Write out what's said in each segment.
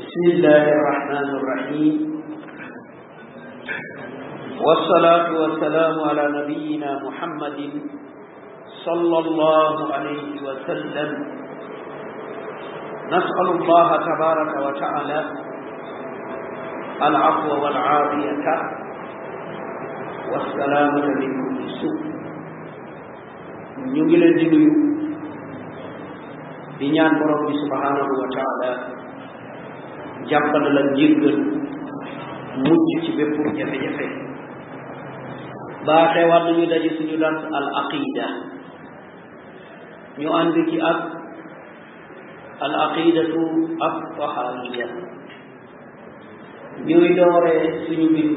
بسم الله الرحمن الرحيم والصلاة والسلام على نبينا محمد صلى الله عليه وسلم نسأل الله تبارك وتعالى العفو والعافية والسلامة من كل سوء ñu ngi leen di nuyu di ñaan borom bi subhanahu wa taala jàppal la njéggal mucc ci bépp jafe-jafe baaxee waat nañu daje suñu dars al aqida ñu ànd ci ak al aqidatu ak tahariya ñuy dooree suñu bind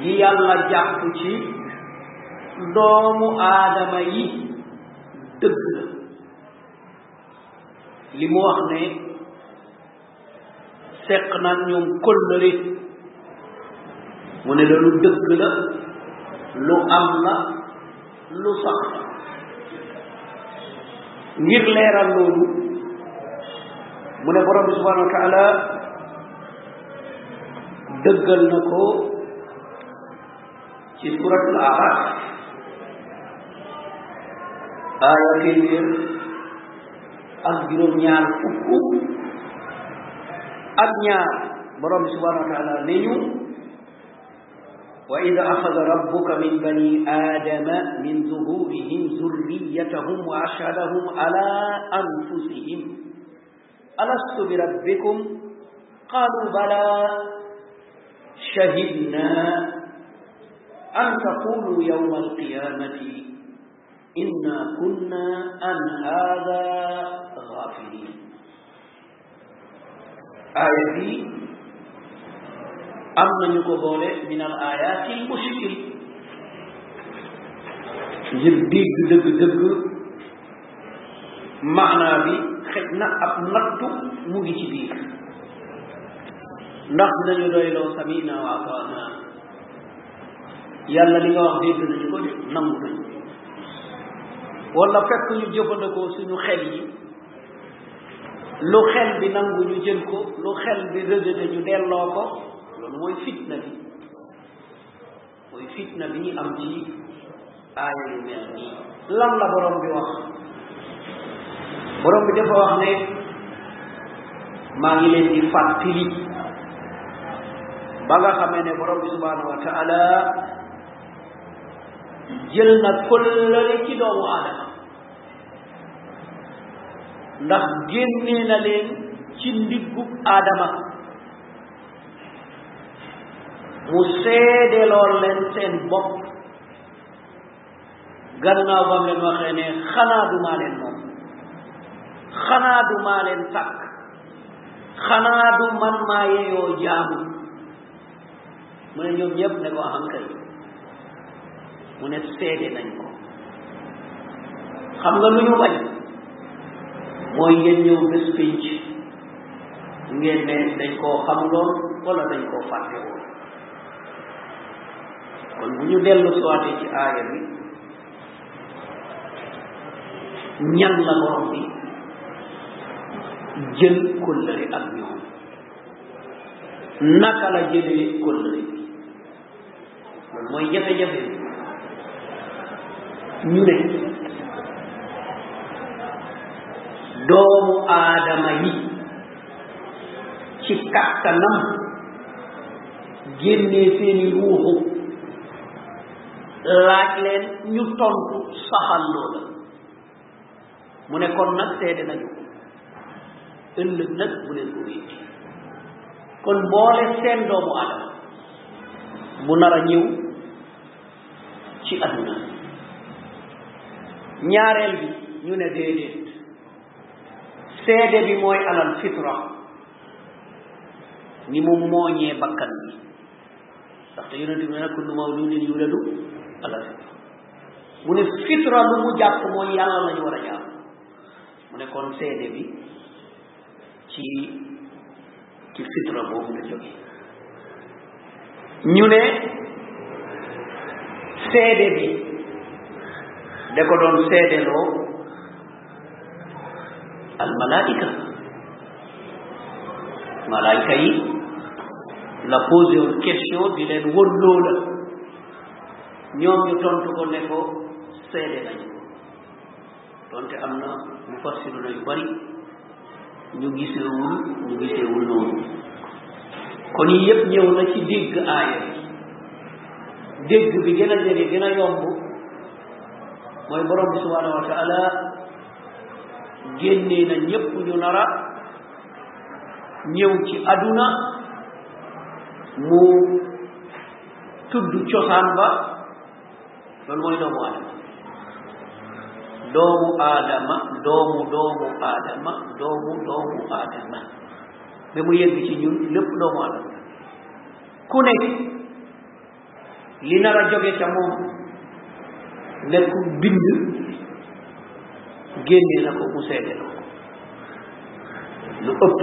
gi yàlla jàpp ci doomu aadama yi dëgg la li mu wax ne seq naan ñoom kóllëre mu ne loolu dëgg la lu am la lu sax ngir leeral loolu mu ne borom bi subhanahu wa taala dëggal na ko ci suratul araf aaya téeméer ak juróom-ñaar fukk ak ñaar borom bi subhanahu wa taala ne ñu وإذا أخذ ربك من بني آدم من ظهورهم ذريتهم وأشهدهم على أنفسهم ألست بربكم قالوا بلى شهدنا أن تقولوا يوم القيامة إنا كنا عن هذا غافلين aaya bi am nañu ko boole min al ayaati al mushkil ngir dégg dëgg-dëgg maanaa bi xëj na ab nattu mu ngi ci biir ndax dinañu doyloo samina wa ataana yàlla li nga wax dégg nañu ko de nangu nañu wala fekk ñu jëfandikoo suñu xel yi lu xel bi nangu ñu jël ko lu xel bi rëgëte ñu delloo ko loolu mooy fitna bi mooy fitna bi ñu am ci aaya yu mel nii lan la borom bi wax borom bi dafa wax ne maa ngi leen di fàttali ba nga xamee ne borom bi subhanahu wa taala jël na kollale ci doomu aadama ndax génnee na leen ci ndiggub aadama mu seedelool leen seen bopp gannaaw bam leen waxee ne xanaa du maa leen moom xanaa du maa leen sàkk xanaa du man maa yeyoo jaamu mu ne ñoom ñëpp ne ko aham kay mu ne seede nañ ko xam nga lu ñu bañ mooy ngeen ñëw bés pénc ngeen ne dañ koo xam lool wala dañ koo fàtte woon kon bu ñu dellu soité ci aaya bi ñan la borom bi jël kóllëre ak ñoom naka la jëlee kóllëre bi loolu mooy jafe-jafe ñu ne doomu aadama yi ci kàttanam génnee seeni ruuxu laaj leen ñu tontu saxal loola mu ne kon nag seede nañu ëllëg nag bu leen ko wéy kon boole seen doomu aadama bu nar a ñëw ci adduna ñaareel bi ñu ne déedéet seede bi mooy alal fitra ni mu mooñee bakkan bi ndaxte yonent bi ne kullu mawludin yuladu alal fitra mu ne fitra lu mu jàpp mooy yàlla lañu war a jàpp mu ne kon seede bi ci ci fitra boobu la jóge ñu ne seede bi da ko doon seedeloo al malaika malaika yi la posé woon question di leen wër loola ñoom ñu tontu ko ne ko seede nañu ko donte am na mu fassiru na yu bari ñu giseewul ñu giseewul noonu kon yi yëpp ñëw na ci dégg aaya bi dégg bi gën a jege gën a yomb mooy borom bi subhanahu wa taala génnee na ñépp ñu nar a ñëw ci aduna mu tudd cosaan ba loolu mooy doomu aadama doomu aadama doomu doomu aadama doomu doomu aadama ba mu yegg ci ñun lépp doomu aadama ku ne li nar a jóge ca moom nekku bind génne na ko mu seede ko lu ëpp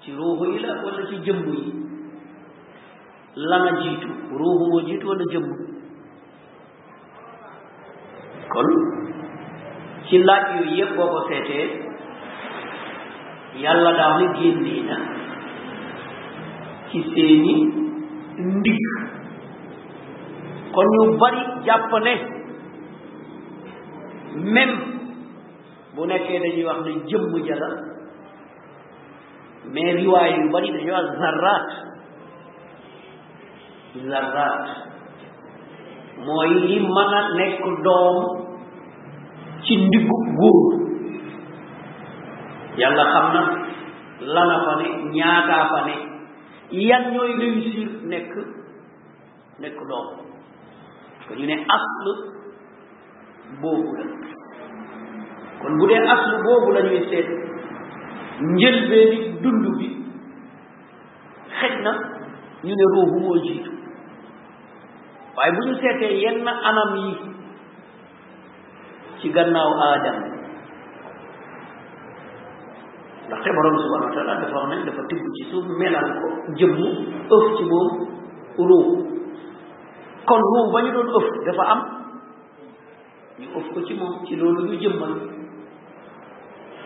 ci ruuxu yi la wala ci jëmm yi lana jiitu ruuxu moo jiitu wala jëmm kon ci laaj yooyu yëpp boo ko seetee yàlla daal ni génnee na ci seeni ndig kon ñu bari jàpp ne même bu nekkee dañuy wax ne jëmm ja la mais riwaay yu bari dañuy wax zarraat zarraat mooy li mën a nekk doom ci ndiggu góor yàlla xam na lana fa ne ñaataa fa ne yan ñooy réussir nekk nekk doom ko ñu ne aslu boobu la kon bu dee aslu boobu la ñuy seet njëlbeeni dund bi xëj na ñu ne ruuxu moo jiitu waaye bu ñu seetee yenn anam yi ci gannaaw aadam ndaxte borom subhanahu wa taala dafa wax ne dafa tibb ci suuf melal ko jëmm ëf ci moom ruu kon ruu ba ñu doon ëf dafa am ñu ëf ko ci moom ci loolu ñu jëmmal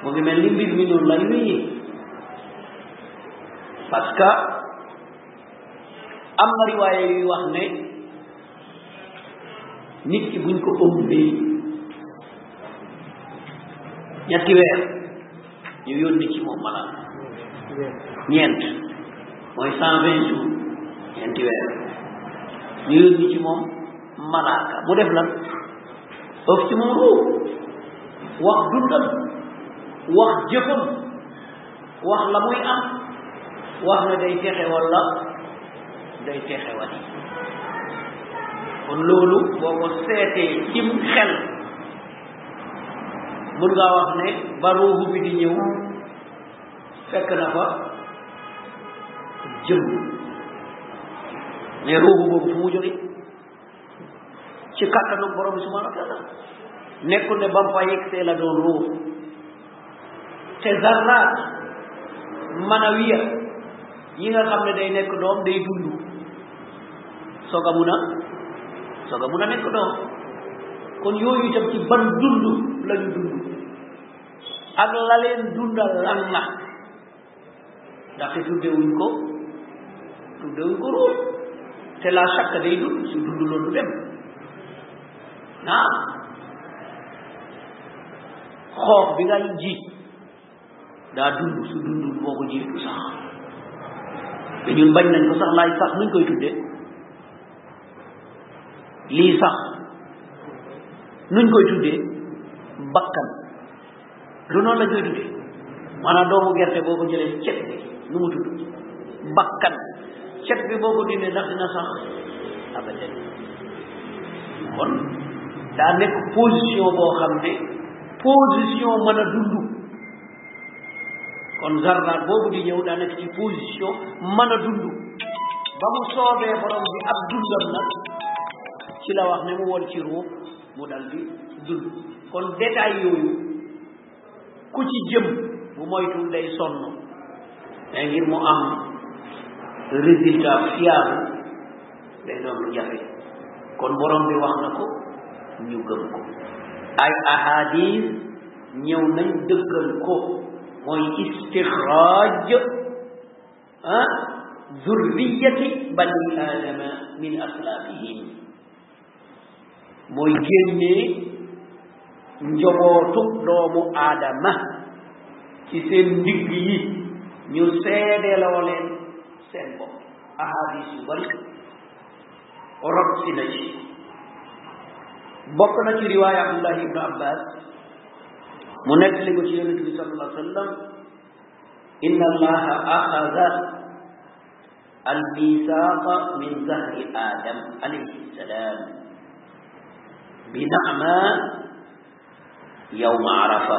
mu ngi mel ni mbir mi noonu lay wéyee parce que am na riwaaye yuy wax ne nit ki buñ ko ëmbee ñetti weer ñu yónni ci moom malaan ñeent mooy cent vingt jours ñeenti weer ñu yónni ci moom malaaka mu def lan ëf ci moom ruu wax dundam wax jëfam wax la muy am wax ne day texe wala day texe wala kon loolu boo ko seetee cim xel mun ngaa wax ne ba ruuxu bi di ñëw fekk na fa jëm mais ruuxu boobu fu mu jóge ci kattanu borom bi subhanahu wa taala nekkul ne ba mu fa yegsee la doon ruux te zarraat manawiya yi nga xam ne day nekk doom day dund soog a mun a soog a mun a nekk doom kon yooyu itam ci ban dund la ñu dund ak la leen dundal lan la ndaxte tuddewuñ ko tuddewuñ ko ruux te la shakk day dund su dund loolu du dem ah xoox bi ngay ji daa dund su dund boo ko ji du sax te ñun bañ nañ ko sax laay sax nuñ koy tuddee lii sax nuñ koy tuddee bakkan lu noonu la ñuy dundee maanaam doomu gerte boo ko jëlee cet bi nu mu tudd bakkan cet bi boo ko dindee ndax dina sax abadan kon daa nekk position boo xam ne position mën a dund kon zarra boobu di ñëw daa nekk ci position mën a dund ba mu soobee borom bi ab dundam nag ci la wax ne mu woon ci ruux mu dal di dund kon détail yooyu ku ci jëm bu moytul day sonn mais ngir mu am résultat fiable day doon lu jafe kon borom bi wax na ko ñu gëm ko ay ahadis ñëw nañ dëggal ko mooy istixraaj ah zurriyati bani aadama min aslaabihim mooy génnee njobootu doomu aadama ci seen ndigg yi ñu seedeloo leen seen bopp ahadis yu bari rot si na ci bokk na ci riwaaya abdullahi ibnu abbas mu nekk li ko ci yonent bi sallallahu alayhi wa sallam inna allaha axada al misaaqa min zahri aadam alayhi salaam bi naama yawma arafa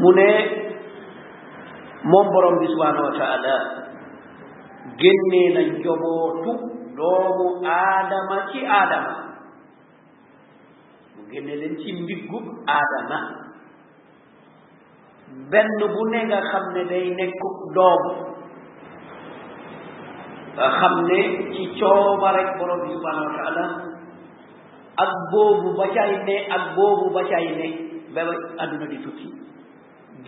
mu ne moom borom bi subhanahu wa taala génnee na njobootu doomu aadama ci aadama mu génne leen ci ndiggu aadama benn bu ne nga xam ne day nekk doom nga xam ne ci cooba rek borom bi subhanahu wa taala ak boobu ba cay ne ak boobu ba cay ne ba adduna di tukki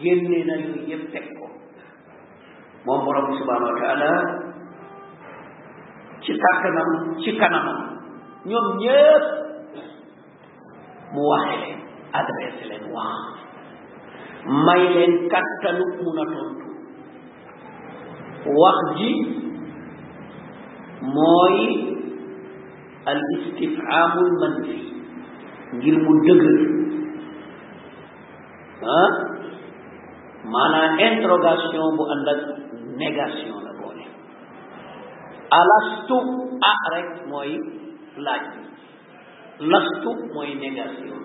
génne na yooyu yëpp teg ko moom borom bi subhanahu wa taala ci kàttanam ci kanamam ñoom ñëpp mu wax leen adressé leen wax may leen kattanu mun a tontu wax ji mooy al istifhaamul manfi ngir mu dëgër ah maanaam interrogation bu ànd ak négation la boole alastu ah rek mooy laaj bi lastu mooy négation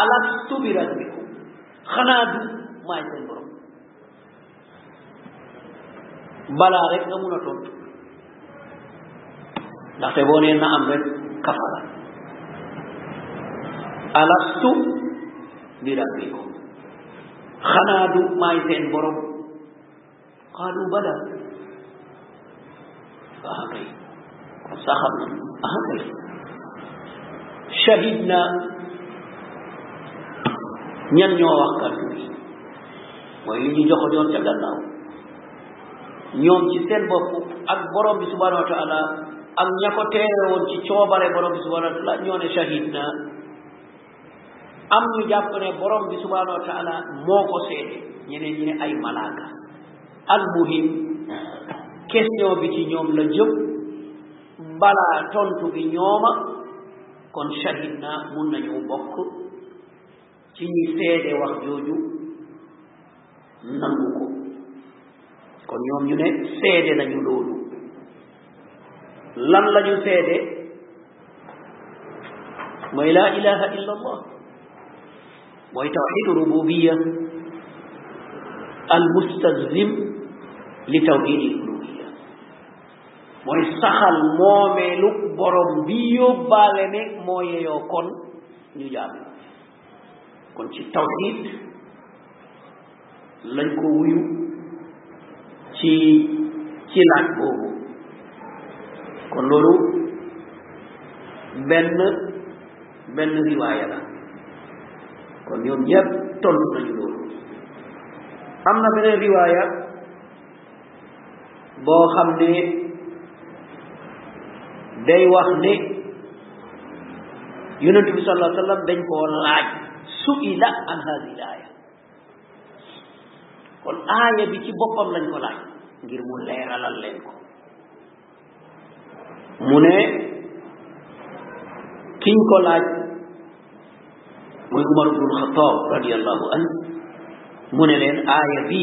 alastu bi rabbikum xanaa du maay seen borom balaa rek nga mun a tontu ndaxte boo nee na am rek kafara alastu bi rabbikum xanaa du maay seen borom qaalu bala ah kay kon sax xam na ah kay shahid na ñan ñoo wax kàddu bi mooy li ñu joxo ñoon ca gannaaw ñoom ci seen bopp ak borom bi subhanahu wa taala ak ña ko teewe woon ci coobare borom bi subhanahu wa taala ñoo ne shahid na am ñu jàpp ne borom bi subhanahu wa taala moo ko seede ñeneen ñi ne ay malaaka al muhim question bi ci ñoom la jëm balaa tontu bi ñooma kon shahid na mun nañu bokk ci ñi seede wax jooju nangu ko kon ñoom ñu ne seede nañu loolu lan lañu seede mooy laa ilaha illa allah mooy tawxidu rububiya al mustalzim li tawxidi uluhiya mooy saxal moomeelu borom bi yóbbaale ne moo yeyoo kon ñu jaamu kon ci tawxiid lañ ko wuyu ci ci laaj boobu kon loolu benn benn riwaaya la kon ñoom ñëpp tontu nañu loolu am na beneen riwaaya boo xam ne day wax ne yonent bi sallallahu alayhi wa sallam dañ koo laaj su'ila an hadhihi aaya kon aaya bi ci boppam lañ ko laaj ngir mu leeralal leen ko mu ne kiñ ko laaj muy Umar ibn Xattaab radiyallahu anhu mu ne leen aaya bi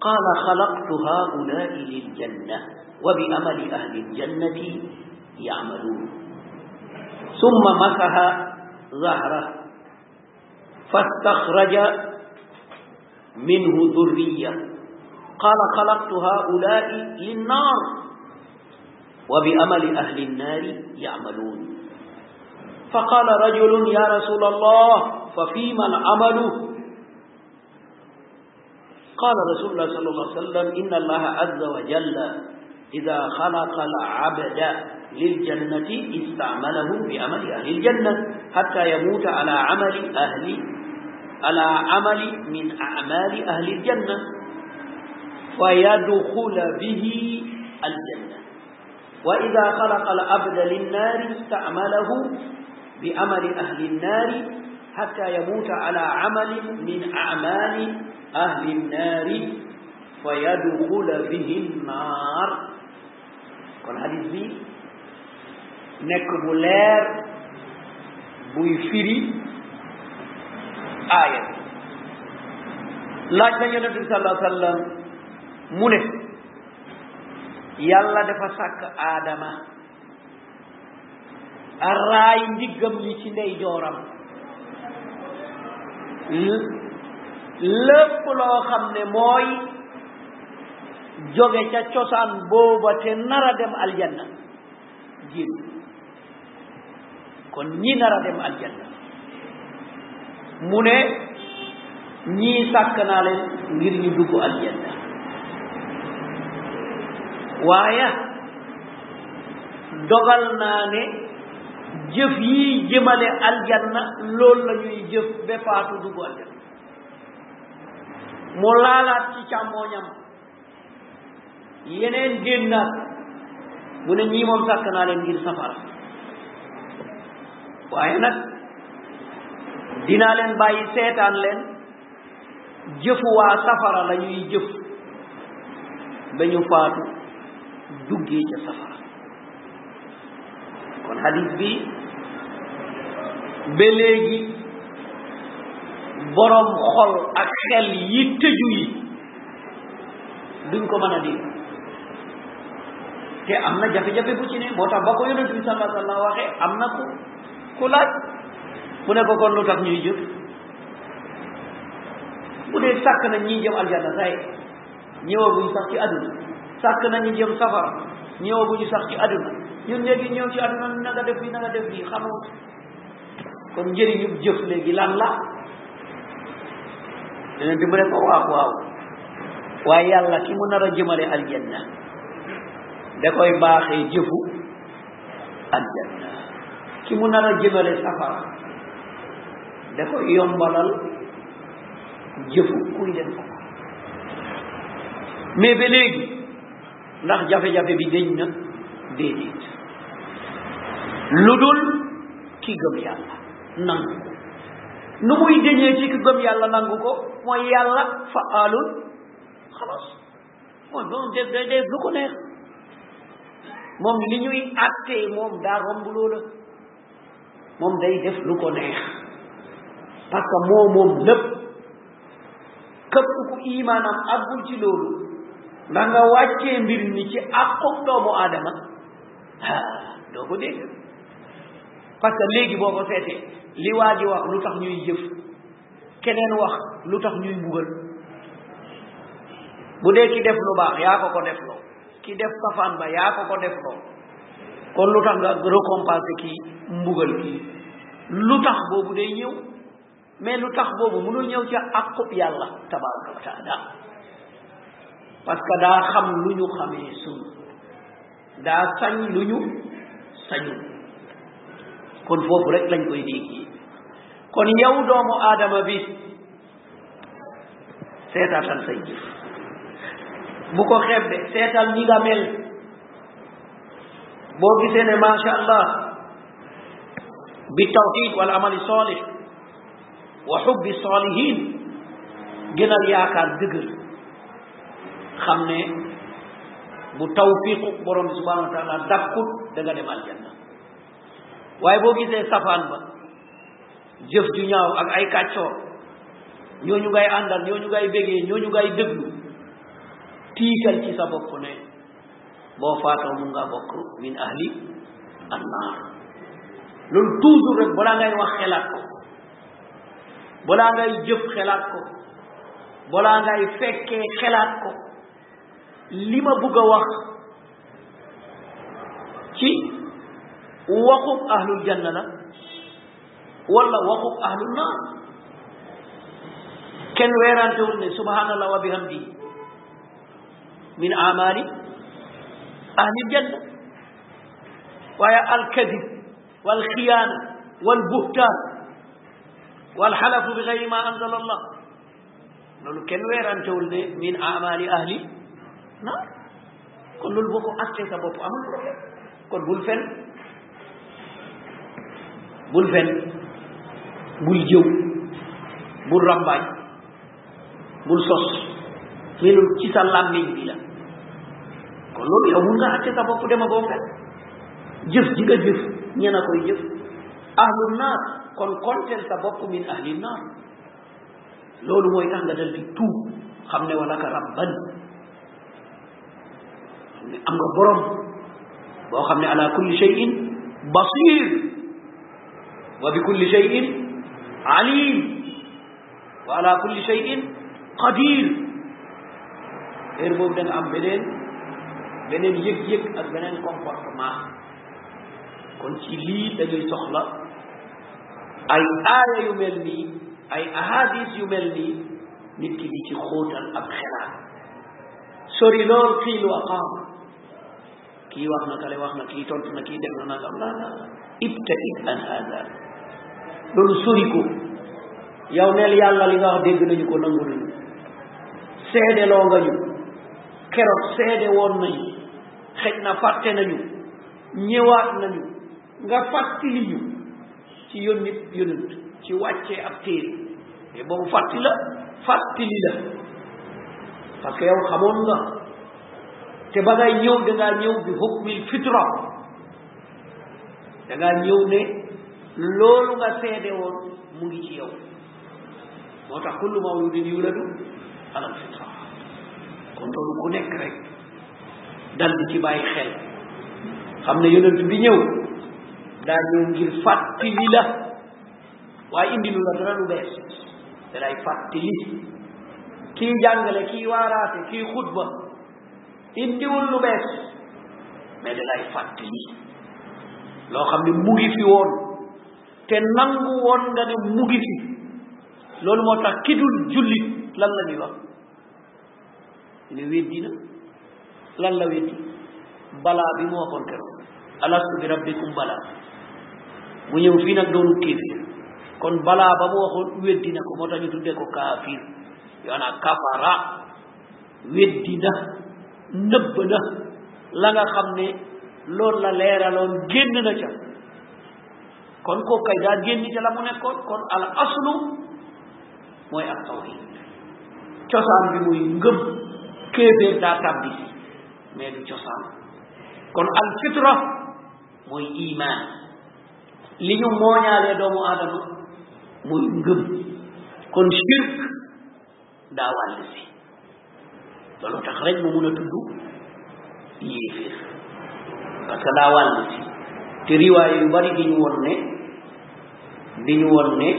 قال خلقت هؤلاء للجنة وبأمل أهل الجنة يعملون ثم مسح ظهره فاستخرج منه ذرية قال خلقت هؤلاء للنار وبأمل أهل النار يعملون فقال رجل يا رسول الله ففيما العمل قال رسول الله صلى الله عليه وسلم إن الله عز وجل إذا خلق العبد للجنة استعمله بعمل أهل الجنة حتى يموت على عمل أهل على عمل من أعمال أهل الجنة فيدخل به الجنة وإذا خلق العبد للنار استعمله بعمل أهل النار حتى يموت على عمل من أعمال أهل النار فيدخل به النار قال حديث بي نكبولار بويفيري آية لاجل ينبي صلى الله عليه وسلم منه yàlla dafa sàkk aadama a raay ndiggam li ci ndey jooram lépp loo xam ne mooy jóge ca cosaan booba te nar a dem aljanna génn kon ñi nar a dem aljanna mu ne ñii sàkk naa leen ngir ñu dugg aljanna waaye dogal naa ne jëf yi jëmale aljanna loolu la ñuy jëf ba faatu dugg aljanna mu laalaat ci càmmooñam yeneen génnaat mu ne ñii moom sàkk naa leen ngir safara waaye nag dinaa leen bàyyi seetaan leen jëfu waa safara la ñuy jëf ba ñu faatu duggee ca safara kon hadis bi ba léegi boroom xol ak xel yi tëju yi duñ ko mën a dégg te am na jafe-jafe bu ci ne moo tax ba ko yonent bi sallallahu alayhi wa sallam waxee am na ku ku laaj mu ne ko kon lu tax ñuy jëf bu dee sàkk nañ ñiy jëm aljanna say ñëwaguñ sax ci àdduna sàkk nañ ñi jëm safara ñëwaguñu sax ci àdduna ñun léegi ñëw ci àdduna na nga def bi na nga def bi xamoo kon njëriñu jëf léegi lan la yeneen bi mu ne ko waaw waaw waaye yàlla ki mu nar a jëmale aljanna da koy baaxee jëfu aljanna ki mu nar a jëmale safara da koy yombalal jëfu kuy dem ko mais ba léegi ndax jafe-jafe bi deñ na déedéet lu dul ki gëm yàlla nangu ko nu muy deñee ci ki gëm yàlla nangu ko mooy yàlla faalul xalas mooy moom def day def lu ko neex moom li ñuy attee moom daa romb loola moom day def lu ko neex parce que moo moom lépp képp ku imaanam àggul ci loolu ndax nga wàccee mbir mi ci àqoog doomu aadama ah doo ko dégg parce que léegi boo ko seetee li waa ji wax lu tax ñuy jëf keneen wax lu tax ñuy mbugal bu dee ki def lu baax yaa ko ko def loo ki def safaan ba yaa ko ko def loo kon lu tax nga récompensé kii mbugal kii lu tax boobu day ñëw mais lu tax boobu mënul ñëw ca àqub yàlla tabaraka wa taala parce que daa xam lu ñu xamee sun daa sañ lu ñu sañu kon foofu rek lañ koy déggee kon yow doomu aadama bi seetaatal say jëf bu ko xeeb de seetal ñi nga mel boo gisee ne macha allah bi tawxid wal amali salih wa xubbi salihin gënal yaakaar dëgër xam ne bu tawfiqu borom bi subhanahu wa taala dakkut da nga dem aljanna waaye boo gisee safaan ba jëf ju ñaaw ak ay kàccoor ñooñu ngay àndal ñooñu ngay bégee ñooñu ngay déglu tiital ci sa bopp ne boo faatoo mun ngaa bokk min ahli annaar loolu toujours rek balaa ngay wax xelaat ko balaa ngay jëf xelaat ko balaa ngay fekkee xelaat ko li ma bëgg a wax ci وقف أهل الجنة ولا وقف أهل النار كان ويران تقولني سبحان الله وبحمده من أعمال أهل الجنة ويا الكذب والخيانة والبهتان والحلف بغير ما أنزل الله loolu kenn weerantewul ne min amali ahli na kon loolu boo ko attee sa bopp amul problème kon bul fen bul fen bul jëw bul rambaaj bul sos mais loolu ci sa làmmiñ bi la kon loolu yow mun nga atte sa bopp dema boo fen jëf ji nga jëf ñena koy jëf ahlu naar kon kontel sa bopp min ahli naar loolu mooy tax nga dal di tuub xam ne wala ka rabban xam ne am nga borom boo xam ne ala kulli shay'in basir wa bi kulli shay'in alim wa ala kulli shay'in qadir heure boobu da nga am beneen beneen yëg-yëg ak beneen comportement kon ci lii dañuy soxla ay aaya yu mel nii ay ahadis yu mel nii nit ki di ci xóotal ab xelaat sori lool xiilu aqaam kii wax na kale wax na kii tontu na kii def na nangam la la ibtaid an hada loolu sori ko yow neel yàlla li nga wax dégg nañu ko nangu nañu seede loo nga ñu keroog seede woon nañu xëj na fàtte nañu ñëwaat nañu nga fàttali ñu ci yónni yónent ci wàccee ab téere mais boobu fàtti la fàttali la parce que yow xamoon nga te ba ngay ñëw da ngaa ñëw bi hukmil fitra da ngaa ñëw ne loolu nga seede woon mu ngi ci yow moo tax kullu mawludin yuladu alal fitra kon loolu ku nekk rek dal di ci bàyyi xel xam ne yonent bi ñëw daa ñëw ngir fàttali la waaye indi lu la dara lu bees da lay fàttali kii jàngale kii waaraate kii xutba indiwul lu bees mais da lay fàttali loo xam ne mu ngi fi woon te nangu woon nga ne mu ngi fi loolu moo tax ki dul jullit lan la ñuy wax ne weddi na lan la weddi balaa bi mu waxoon keroog alastu bi rabbikum balaa mu ñëw fii nag doonu kéefir kon balaa ba mu waxoon weddi na ko moo tax ñu tuddee ko kaafir yoona kafara weddi na nëbb na la nga xam ne loolu la leeraloon génn na ca kon ko kay daa génn ca la mu nekkoon kon al aslu mooy ak tawhid cosaan bi muy ngëm kéeféer daa tàbbi si mais du cosaan kon al fitra mooy iman li ñu mooñaalee doomu aadama muy ngëm kon shirk daa wàll si loolu tax rek mu mun a tudd yéeféer parce que daa wàll si te riwaay yu bari di ñu woon ne di ñu woon ne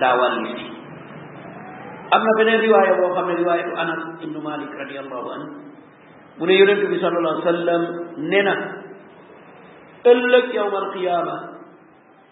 daa wàll si am na beneen riwaaya boo xam ne riwaayatu anas ibnu malik radiallahu anhu mu ne yonente bi sallallahu alayhi wa sallam ne na ëllëg yawmal qiyaama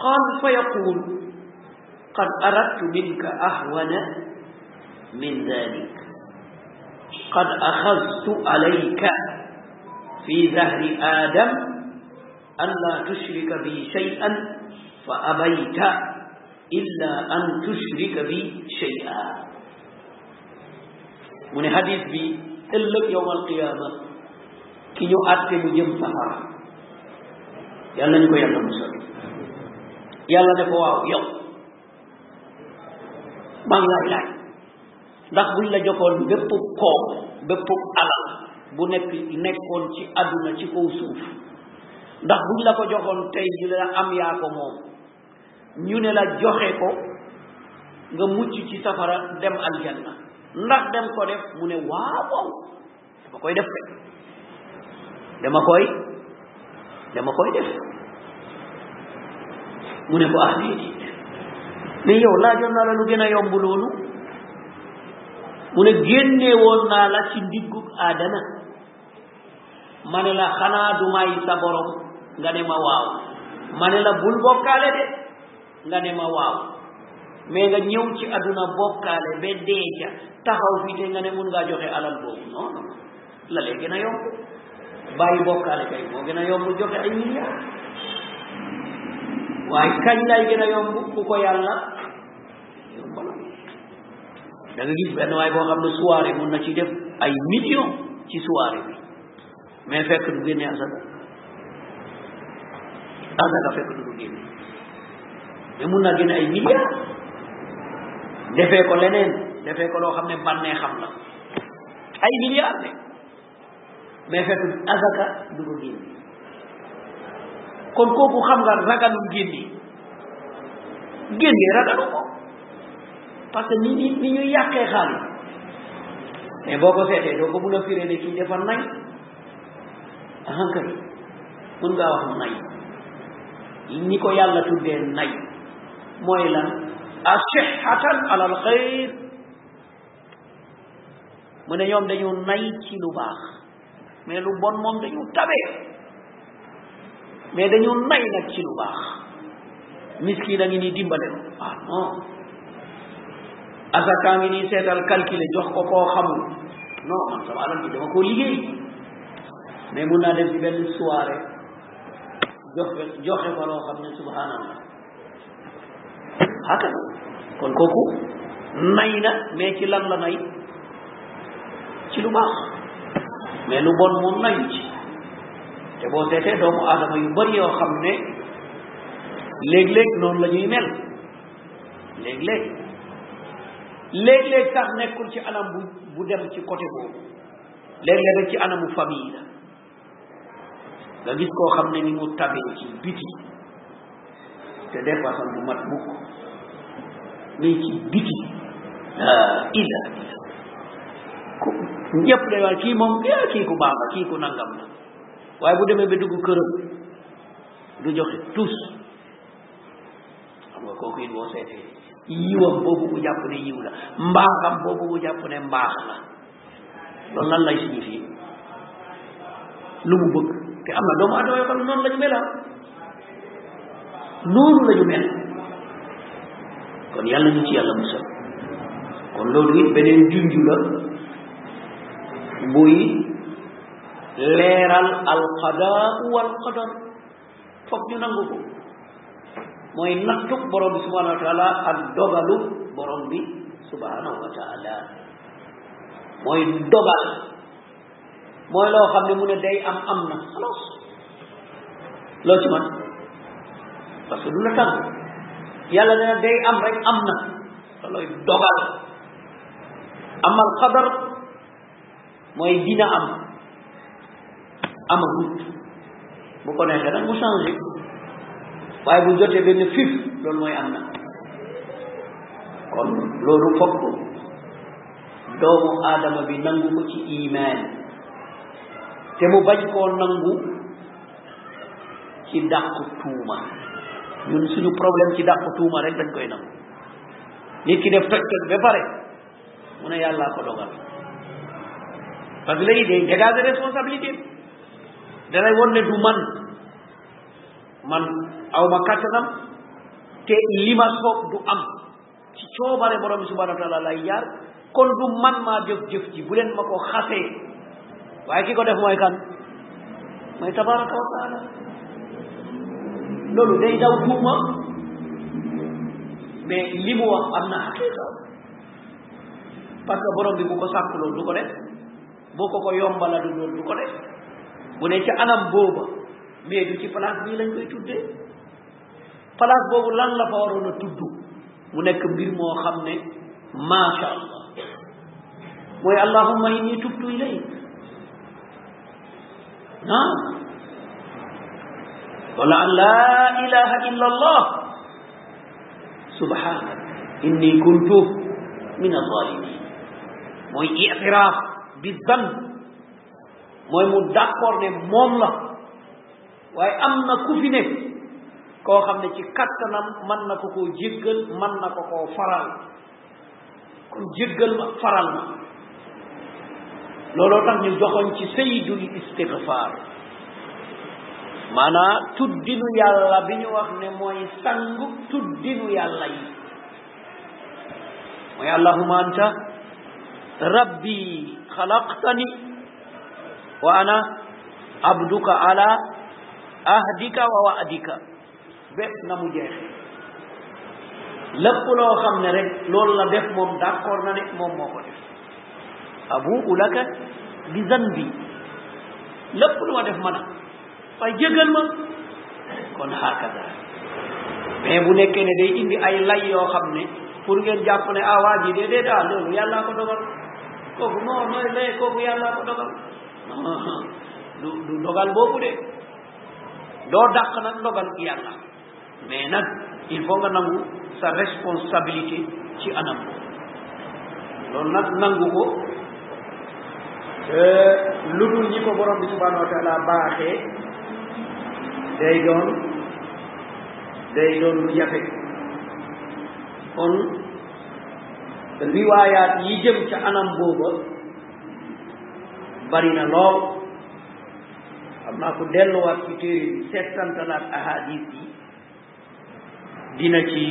قال فيقول قد أردت منك أهون من ذلك قد أخذت عليك في ذهر آدم ألا تشرك بي شيئا فأبيت إلا أن تشرك بي شيئا من حديث بي ëllëg yowmal qiyaama ki ñu àtte mu jëm safara yàlla nañu ko yàlla musal yàlla ne ko waaw yow maa ngi lay laaj ndax buñ la joxoon bépp koom bépp alal bu nekk nekkoon ci àdduna ci kaw suuf ndax buñ la ko joxoon tey ñu ne la am yaa ko moom ñu ne la joxe ko nga mucc ci safara dem aljanna ndax dem ko def mu ne waaw waaw dama koy def dama koy dama koy def mu ne ko ah déedéet mais yow laajoon naa la lu gën a yomb loolu mu ne génne woon naa la ci ndiggug aadana ma ne la xanaa du may sa borom nga ne ma waaw ma ne la bul bokkaale de nga ne ma waaw mais nga ñëw ci àdduna bokkaale ba dee ca taxaw fii te nga ne mun ngaa joxe alal boobu non non la lee gën a yomb bàyyi bokkaale kay moo gën a yomb joxe ay milliards waaye kañ lay gën a yomb ku ko yàlla yomb la da nga gis benn waaye boo xam ne soirée mun na ci def ay millions ci soirée bi mais fekk du génne asaka asaka fekk du ko génne mais mun naa génne ay milliards defee ko leneen defee ko loo xam ne bannee xam la ay milliards de mais fekk asaka du ko génne kon kooku xam nga ragalul génne génne ragalu ko parce que ni ni ni ñuy yàqee xaalis mais boo ko seetee doo ko mun a firee ne kii dafa nay ahankay mun ngaa wax nay ni ko yàlla tuddee nay mooy lan ashihatan ala al xayr mu ne ñoom dañu nay ci lu baax mais lu bon moom dañu tabe mais dañu nay nag ci lu baax miskin a ngi nii dimbale ko ah non asaka ngi nii seetal calculer jox ko koo xamul non man sama alal bi dama koo liggéey mais mun naa dem ci benn soirée jox joxe fa loo xam ne subhanallah haka kon kooku nay na mais ci lan la nay ci lu baax mais lu bon moom nayu ci te boo seetee doomu aadama yu bari yoo xam ne léeg-léeg noonu la ñuy mel léeg-léeg léeg-léeg sax nekkul ci anam bu bu dem ci côté boobu léeg-léeg rek ci anamu famille la nga gis koo xam ne ni mu tabee ci biti te dépassam bu mat mukk mais ci biti laa ila ila ku ñëpp day wax kii moom yaa kii ku baax la kii ku nangam la waaye bu demee ba dugg këram du joxe tous xam nga kooku it boo seetee yiwam boobu mu jàpp ne yiw la mbaaxam boobu mu jàpp ne mbaax la loolu lan lay signifié lu mu bëgg te am na doomu adama yoo xam ne noonu la ñu mel ah. noonu la ñu mel kon yàlla ñu ci yàlla musal kon loolu it beneen junju la buy leeral alqadaa wal qadar foog ñu nangu ko mooy nattuk borom bi subhanahu wa taala ak dogalu borom bi subhanahu wa taala mooy dogal mooy loo xam ne mu ne day am am na xalaas loo ci man parce que du la tàgg yàlla nee na day am rek am na loolooy dogal amal xadar mooy dina am amagut bu ko neexee nag mu changé waaye bu jotee benn fif loolu mooy am na kon loolu fokk doomu aadama bi nangu ko ci imaan te mu bañ koo nangu ci dàqu tuuma ñun suñu problème ci dàqu tuuma rek dañ koy nangu nit ki def toj toj ba pare mu ne yàllaa ko dogal parce que léegi day dégager responsabilité da lay won ne du man man aw ma kàttanam te li ma soob du am ci coobare borom bi subhanahu wa taala lay jaar kon du man maa jëf jëf ji bu leen ma ko xasee waaye ki ko def mooy kan mooy tabaraka wa taala loolu day daw tuuma mais li mu wax am na xaqiqa parce que borom bi bu ko sàkk loolu du ko def boo ko ko yombala du loolu du ko def bu ne ci anam booba mais du ci place bii lañ koy tuddee place boobu lan la fa waroon a tudd mu nekk mbir moo xam ne macha allah mooy allahumma inni tubtu ilayk ah wala an laa ilaha illa allah subhaana inni kuntu min alzalimin mooy itiraaf bi zan mooy mu d'accord ne moom la waaye am na ku fi ne koo xam ne ci kattanam mën na ko koo jéggal mën na ko koo faral kon jéggal ma faral ma looloo tax ñu joxoon ci sayyidul istighfar maanaa tuddinu yàlla bi ñu wax ne mooy sangu tuddinu yàlla yi mooy allahuma anta rabbi xalaqtani wa ana abduka ala ahdika wa wa'dika bés na mu jeex lépp loo xam ne rek loolu la def moom d'accord na ne moom moo ko def abu laka bi zanbi lépp lu ma def man a waaye jégal ma kon hakada mais bu nekkee ne day indi ay lay yoo xam ne pour ngeen jàpp ne ah waa ji dee dee daal loolu yàllaa ko dogal kooku non nooy lay kooku yàllaa ko dogal du du dogal boobu de doo dàq nag ndogal gi yàlla mais nag il faut nga nangu sa responsabilité ci anam loolu nag nangu ko lu dul ñi ko borom bi subhanahu wa taala baaxee day doon day doon lu jafe kon riwaayaat yi jëm ca anam booba bari na lool xam naa ku delluwaat ci téere bi seetantalaat ahadis yi dina ci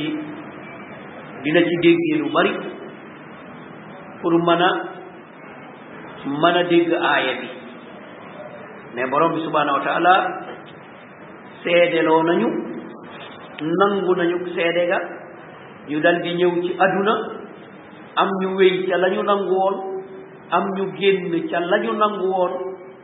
dina ci déggee lu bari pour mën a mën a dégg aaya bi mais borom bi subhanahu wa taala seedeloo nañu nangu nañu seede ga ñu dal di ñëw ci àdduna am ñu wéy ca la ñu nangu woon am ñu génn ca la ñu nangu woon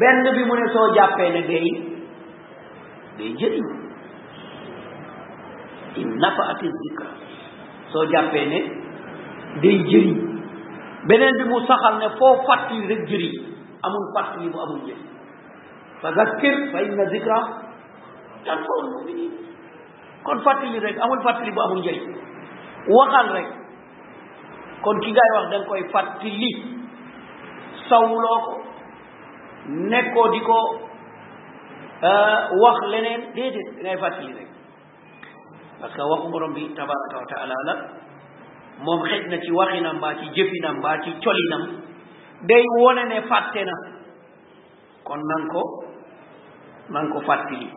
benn bi mu ne soo jàppee ne day day jëriñ in nafaati zikra soo jàppee ne day jëriñ beneen bi mu saxal ne foo fàttali rek jëriñ amul fàttali bu amul njëriñ fa zakkir fa inna zikra tanfaul muminin kon fàttali rek amul fàttali bu amul njëriñ waxal rek kon ki ngay wax da nga koy fàttali sawuloo ko nekkoo di ko wax leneen déedéet da ngay fàttali rek parce que waxu borom bi tabaraka wa taala la moom xëj na ci waxinam mbaa ci jëfinam mbaa ci colinam day wone ne fàtte na kon nan ko nan ko fàttali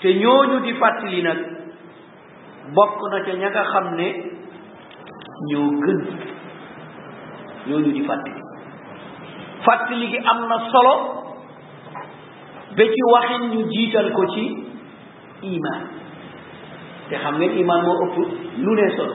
te ñooñu di fàttali nag bokk na ca ña nga xam ne ñoo gën ñooñu di fàttali fàttali gi am na solo ba ci waxin ñu jiital ko ci iman te xam ngeen iman moo ëpp lu ne solo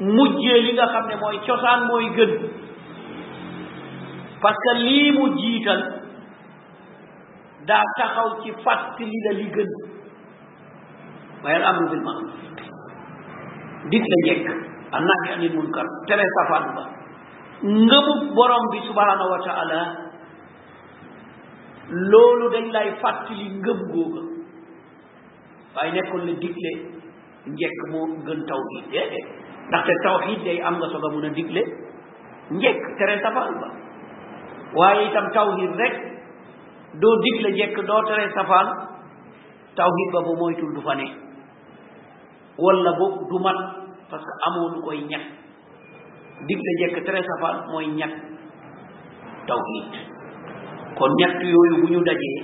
mujjee li nga xam ne mooy cosaan mooy gën parce que lii mu jiital daa taxaw ci fàttali la li gën waaye al amru bil maaruf dig la njëkk a naaj anil munkar tere safaan ba ngëmu borom bi subhanahu wa taala loolu dañ lay fàttali ngëm googa waaye nekkoon la digle njekk moo gën tawxiid déedéet ndaxte tawxiid day am nga soog a mun a digle njekk tere safaan ba waaye itam tawxiid rek doo digle njekk doo tere safaan tawxiid ba bu moytul du fa ne wala boog du mat parce que amoo lu koy ñàkk digle njekk tere safaan mooy ñàkk tawxiid kon ñett yooyu bu ñu dajee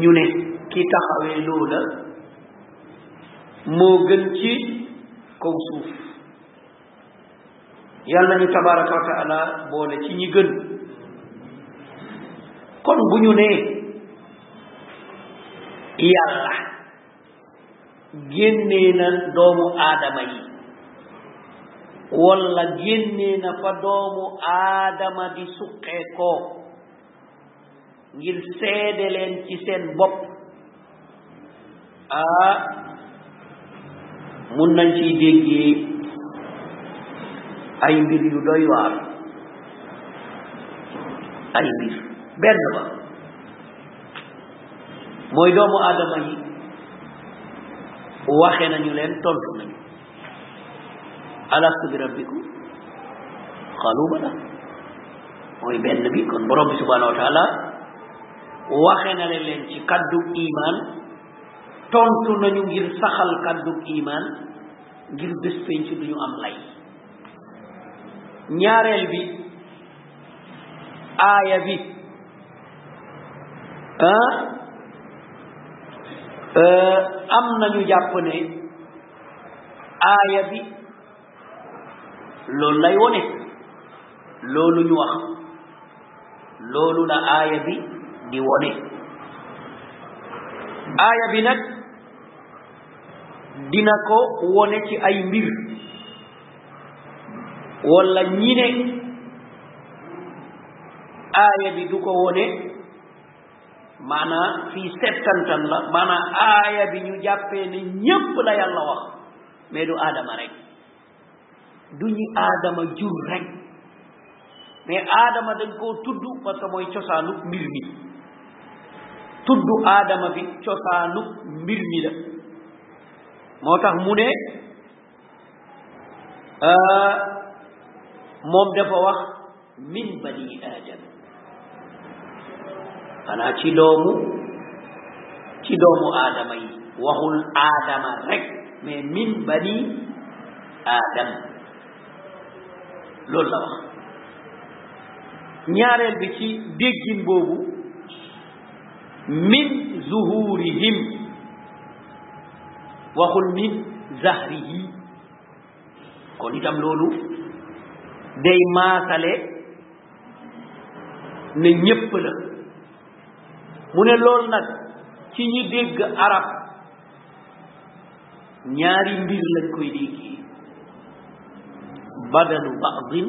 ñu ne ki taxawee loola moo gën ci kaw suuf yal nañu tabaraka wa taala boole ci ñi gën kon bu ñu nee yàlla génnee na doomu aadama yi walla génnee na fa doomu aadama di suqee ko ngir seede leen ci seen bopp ah mun nañ ciy déggee ay mbir yu doy waar ay mbir benn ba mooy doomu aadama yi waxe nañu leen tontu nañu alastu bi rabbikum xaalu bala mooy benn bi kon borom bi subhanahu wa taala waxe na ne leen ci kaddu iman tontu nañu ngir saxal kaddu iman ngir bés penc duñu am lay ñaareel bi aaya bi ah am nañu jàpp ne aaya bi loolu lay wone loolu ñu wax loolu la aaya bi di wone aaya bi nag dina ko wone ci ay mbir wala ñi ne aaya bi du ko wone maanaa fii settantal la maanaa aaya bi ñu jàppee ne ñépp la yàlla wax mais du aadama rek du ñu aadama jur rek mais aadama dañ koo tudd parce que mooy cosaanu mbir mi tudd aadama bi cosaanu mbir mi la moo tax mu ne ah, moom dafa wax min bani aadam xanaa ci doomu ci doomu aadama yi waxul aadama rek mais min bani aadam loolu la wax ñaareel bi ci déggin boobu min zuhurihim waxul min zahrihi kon itam loolu day maasale ne ñépp la mu ne loolu nag ci ñi dégg arab ñaari mbir lañ koy déggee badalu baadin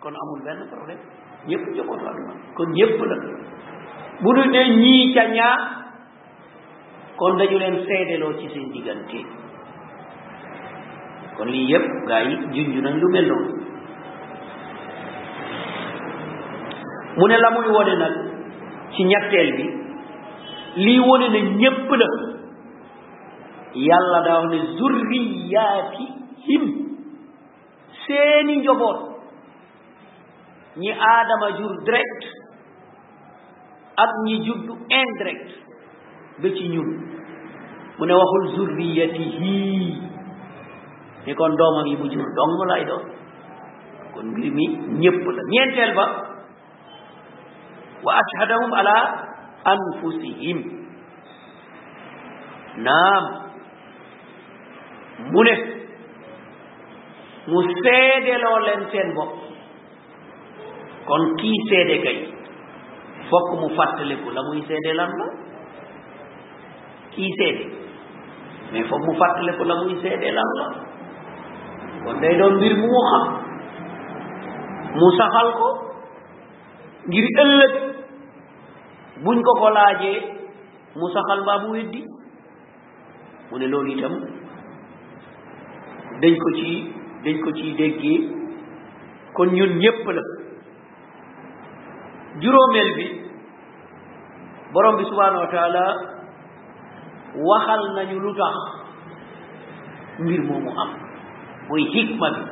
kon amul benn problème ñëpp njabootu asamaan kon ñëpp la bu dul dee ñii ca ñaa kon dañu leen seedeloo ci seen diggante kon lii yëpp gaa yi junj nañ lu mel noonu mu ne la muy wone nag ci ñetteel bi lii wone na ñépp la yàlla daa wax ne zurriyaati him seeni njoboot ñi aadama jur direct ak ñi juddu indirect ba ci ñun mu ne waxul zurriyatihi ni kon doomam yi mu jur dong lay doon kon mbir mi ñépp la ñeenteel ba wa ashhadahum ala anfusihim naam mu ne mu seedeloo leen seen bopp kon kii seede kay fokk mu fàttaliku la muy seede lan la kii seede mais foog mu fàttale ko la muy seede lan la kon day doon mbir mu mu xam mu saxal ko ngir ëllëg buñ ko ko laajee mu saxal mbaa mu weddi mu ne loolu itam dañ ko ci dañ ko ciy déggee kon ñun ñépp la juróomeel bi borom bi subhanahu wa taala waxal nañu lu tax mbir moomu am muy hikma bi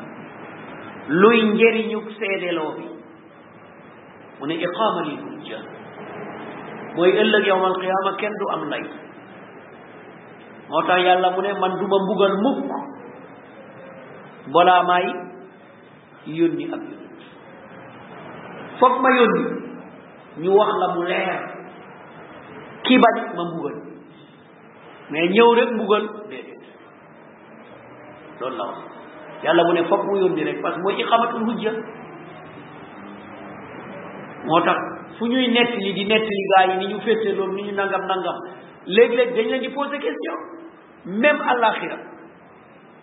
luy njëriñu seedeloo bi mu ne iqaama lil hujja mooy ëllëg yowm alqiyaama kenn du am lay moo tax yàlla mu ne man duma mbugal mukk balaa may yónni ab yónni foog ma yónni ñu wax la mu leer ki bañ ma mbugal mais ñëw rek mbugal déedéet loolu la wax yàlla mu ne foog mu yónni rek parce que mooy iqamatul hujja moo tax fu ñuy nettali di nettali gaa yi ni ñu féete loolu ni ñu nangam nangam léeg-léeg dañ leen di poser question même àllaaxira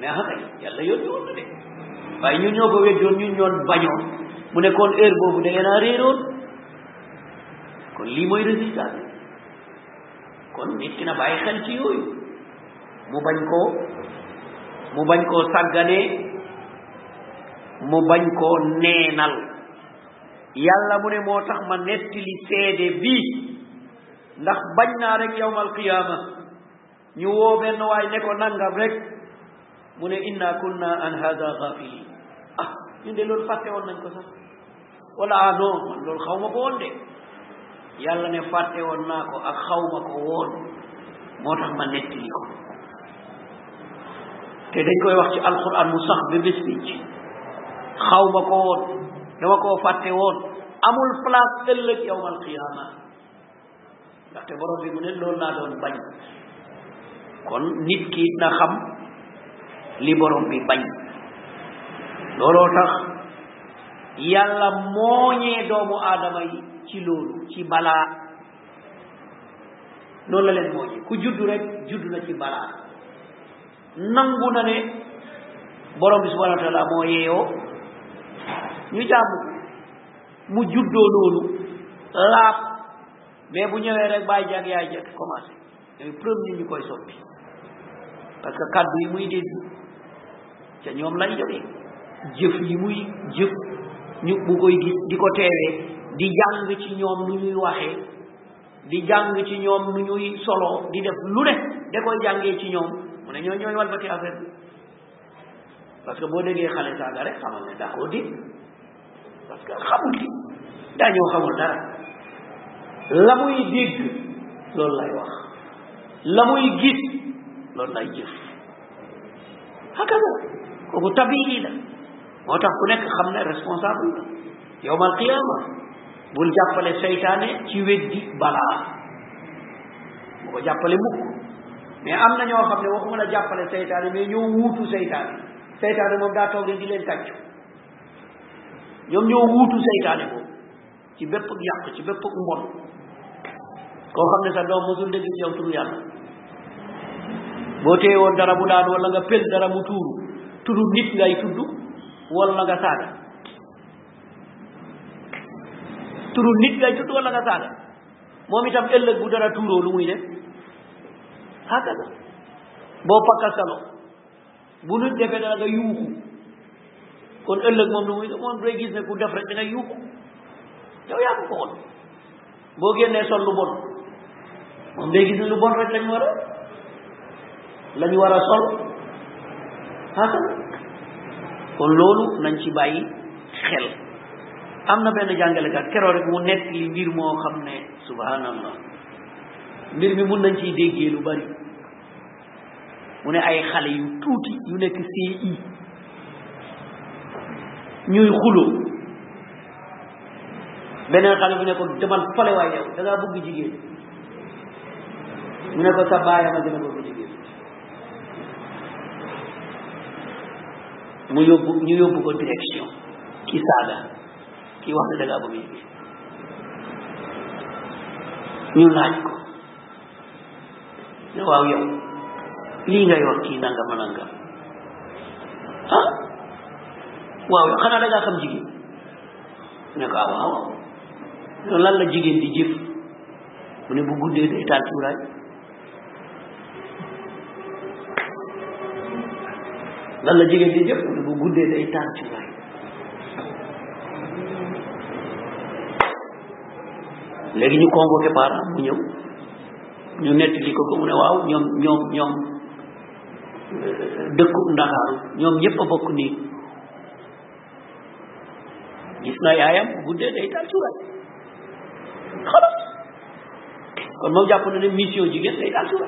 ne ah kay yàlla yónni woon na de waaye ñun ñoo ko weddoon ñun ñoon bañoon mu ne kon heure boobu da ngeen a réeroon kon lii mooy résultat bi kon nit ki na bàyyi xel ci yooyu mu bañ koo mu bañ koo sàgganee mu bañ koo neenal yàlla mu ne moo tax ma nettali seede bii ndax bañ naa rek yawmal qiyaama ñu woo benn waay ne ko nangam rek mu ne inna kunna an hada gafilin ah ñun de loolu fàtte woon nañ ko sax wala ah non man loolu xaw ma ko woon de yàlla ne fàtte woon naa ko ak xaw ma ko woon moo tax ma nettali ko te dañ koy wax ci alquran mu sax ba bés bi ci xaw ma ko woon dama koo fàtte woon amul place ëllëg yawmal qiyaama ndaxte borom bi mu ne loolu laa doon bañ kon nit ki na xam li borom bi bañ looloo tax yàlla mooñee doomu aadama yi ci loolu ci balaa loolu la leen mooñee ku juddu rek juddu na ci balaa nangu na ne borom bi subhanahu wa taala moo yeeyoo ñu jaamu mu juddoo loolu laab mais bu ñëwee rek bàyyi jag yaay jag commencé ñooy premier ñu koy soppi parce que kaddu yi muy dégg ca ñoom lay jógee jëf yi muy jëf ñu bu koy gis di ko teewee di jàng ci ñoom nu ñuy waxee di jàng ci ñoom nu ñuy solo di def lu ne da koy jàngee ci ñoom mu ne ñoo ñooy walbati affaire bi parce que boo déggee xale saaga rek xamal ne daa koo dégg parce que xamul li daa ñëw xamul dara la muy dégg loolu lay wax la muy gis loolu lay jëf hakada kooku tabii la moo tax ku nekk xam ne responsable la yowmal qiyaama bul jàppale seytaane ci weddi balaa bu ko jàppale mukk mais am na ñoo xam ne waxuma la jàppale seytaane mais ñoo wuutu seytaane seytaane moom daa toog di leen tàccu ñoom ñoo wuutu seytaane boobu ci bépp yàq ci bépp mbon koo xam ne sa doom mosul dégg ci yow turu yàlla boo téye woon dara mu daan wala nga pel dara mu tuuru tudd nit ngay tudd wala nga saaga turu nit lay tudd wala nga saaga moom itam ëllëg bu dara tuuroo lu muy def hakada boo pakkastalo bu nit defee dara nga yuuxu kon ëllëg moom lu muy def moom day gis ne ku def rek da nga yuuxu yow yaa ko ko xool boo génnee sol lu bon moom day gis ne lu bon rek lañ war a lañ war a sol xasan kon loolu nañ ci bàyyi xel am na benn jàngalekat keroog rek mu nekk li mbir moo xam ne subhanallah mbir mi mun nañ ciy déggee lu bari mu ne ay xale yu tuuti yu nekk CI ñuy xuloo beneen xale bu ne ko demal fale waay yow da ngaa bëgg jigéen mu ne ko sa baay ma gën a bëgg jigéen mu yóbbu ñu yóbbu ko direction ki saaga ki wax ne da ngaa bëgg jigéen ñu laaj ko ne waaw yow lii ngay wax kii nanga ma nanga ah waaw xanaa da ngaa xam jigéen ne ko ah waaw loolu lan la jigéen di jëf mu ne bu guddee day taal cuuraay lan la jigéen di jëf mu ne bu guddee day taal cuuraay léegi ñu convoqué parent mu ñëw ñu nettali ko ko mu ne waaw ñoom ñoom ñoom euh, dëkku Ndakaaru ñoom ñëpp a bokk nii gis na yaayam bu guddee day taal cuuraay xalas kon moom jàpp na ne mission jigéen day daal suba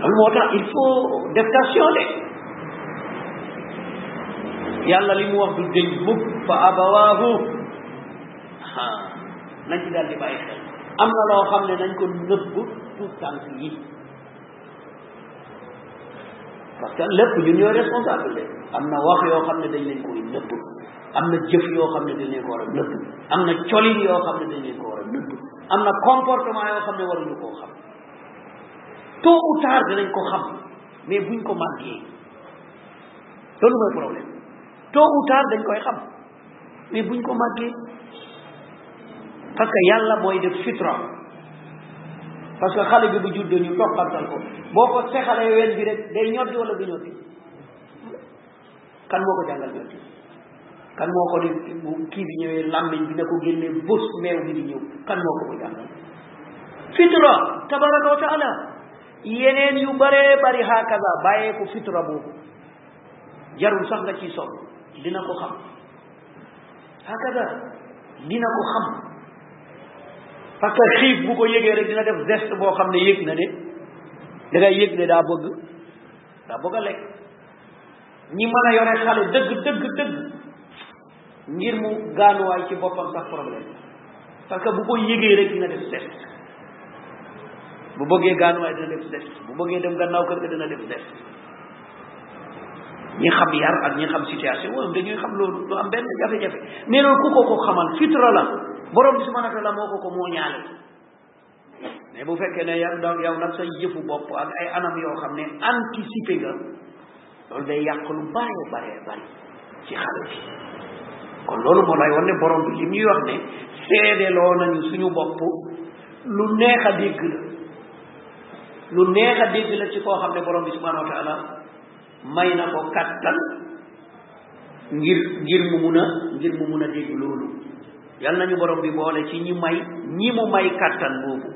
loolu moo tax il faut def attention de yàlla li mu wax du gëñ mukk fa abawaahu nañ ci daal di bàyyi xel am na loo xam ne nañ ko nëbb tout tànk yi parce que lépp ñun ñooy responsable de am na wax yoo xam ne dañ leen koy nëbb am na jëf yoo xam ne dañ leen ko war a nëbb am na colin yoo xam ne dañ leen ko war a nëbb am na comportement yoo xam ne waruñu koo xam tôt ou tard dinañ ko xam mais buñ ko màggee loolu mooy problème tôt ou tard dañ koy xam mais buñ ko màggee parce que yàlla mooy def fitra parce que xale bi bu juddoo ñu toqantal ko boo ko sexalee ween bi rek day ñoddi wala du ñoddi kan moo ko jàngal ñoddi kan moo ko di bu kii bi ñëwee làmmiñ bi na ko génnee bës meew bi di ñëw kan moo ko ko jàngal fitra tabaraka wa taala yeneen yu baree bari hakaza bàyyee ko fitra boobu jarul sax nga ciy sol dina ko xam hakada dina ko xam parce que xiif bu ko yëgee rek dina def geste boo xam ne yëg na ne da ngay yëg ne daa bëgg daa bëgg a lekk ñi mën a yore xale dëgg dëgg dëgg ngir mu gaanuwaay ci boppam sax problème parce que bu ko yëgee rek dina def test bu bëggee gaanuwaay dina def test bu bëggee dem gannaaw kër ga dina def test ñi xam yar ak ñi xam situation moom dañuy xam loolu du am benn jafe-jafe mais loolu ku ko ko xamal fitra la borom bi subhanahu wa taala moo ko ko moo ñaale mais bu fekkee ne yow donc yow nag sa yëfu bopp ak ay anam yoo xam ne anticipé nga loolu day yàq lu bare bare bari ci xale bi kon loolu moo lay wan ne borom bi li ñuy wax ne seedeloo nañu suñu bopp lu neex a dégg la lu neex a dégg la ci koo xam ne borom bi subhanahu wa taala may na ko kàttan ngir ngir mu mun a ngir mu mun a dégg loolu yal nañu borom bi boole ci ñi may ñi mu may kàttan boobu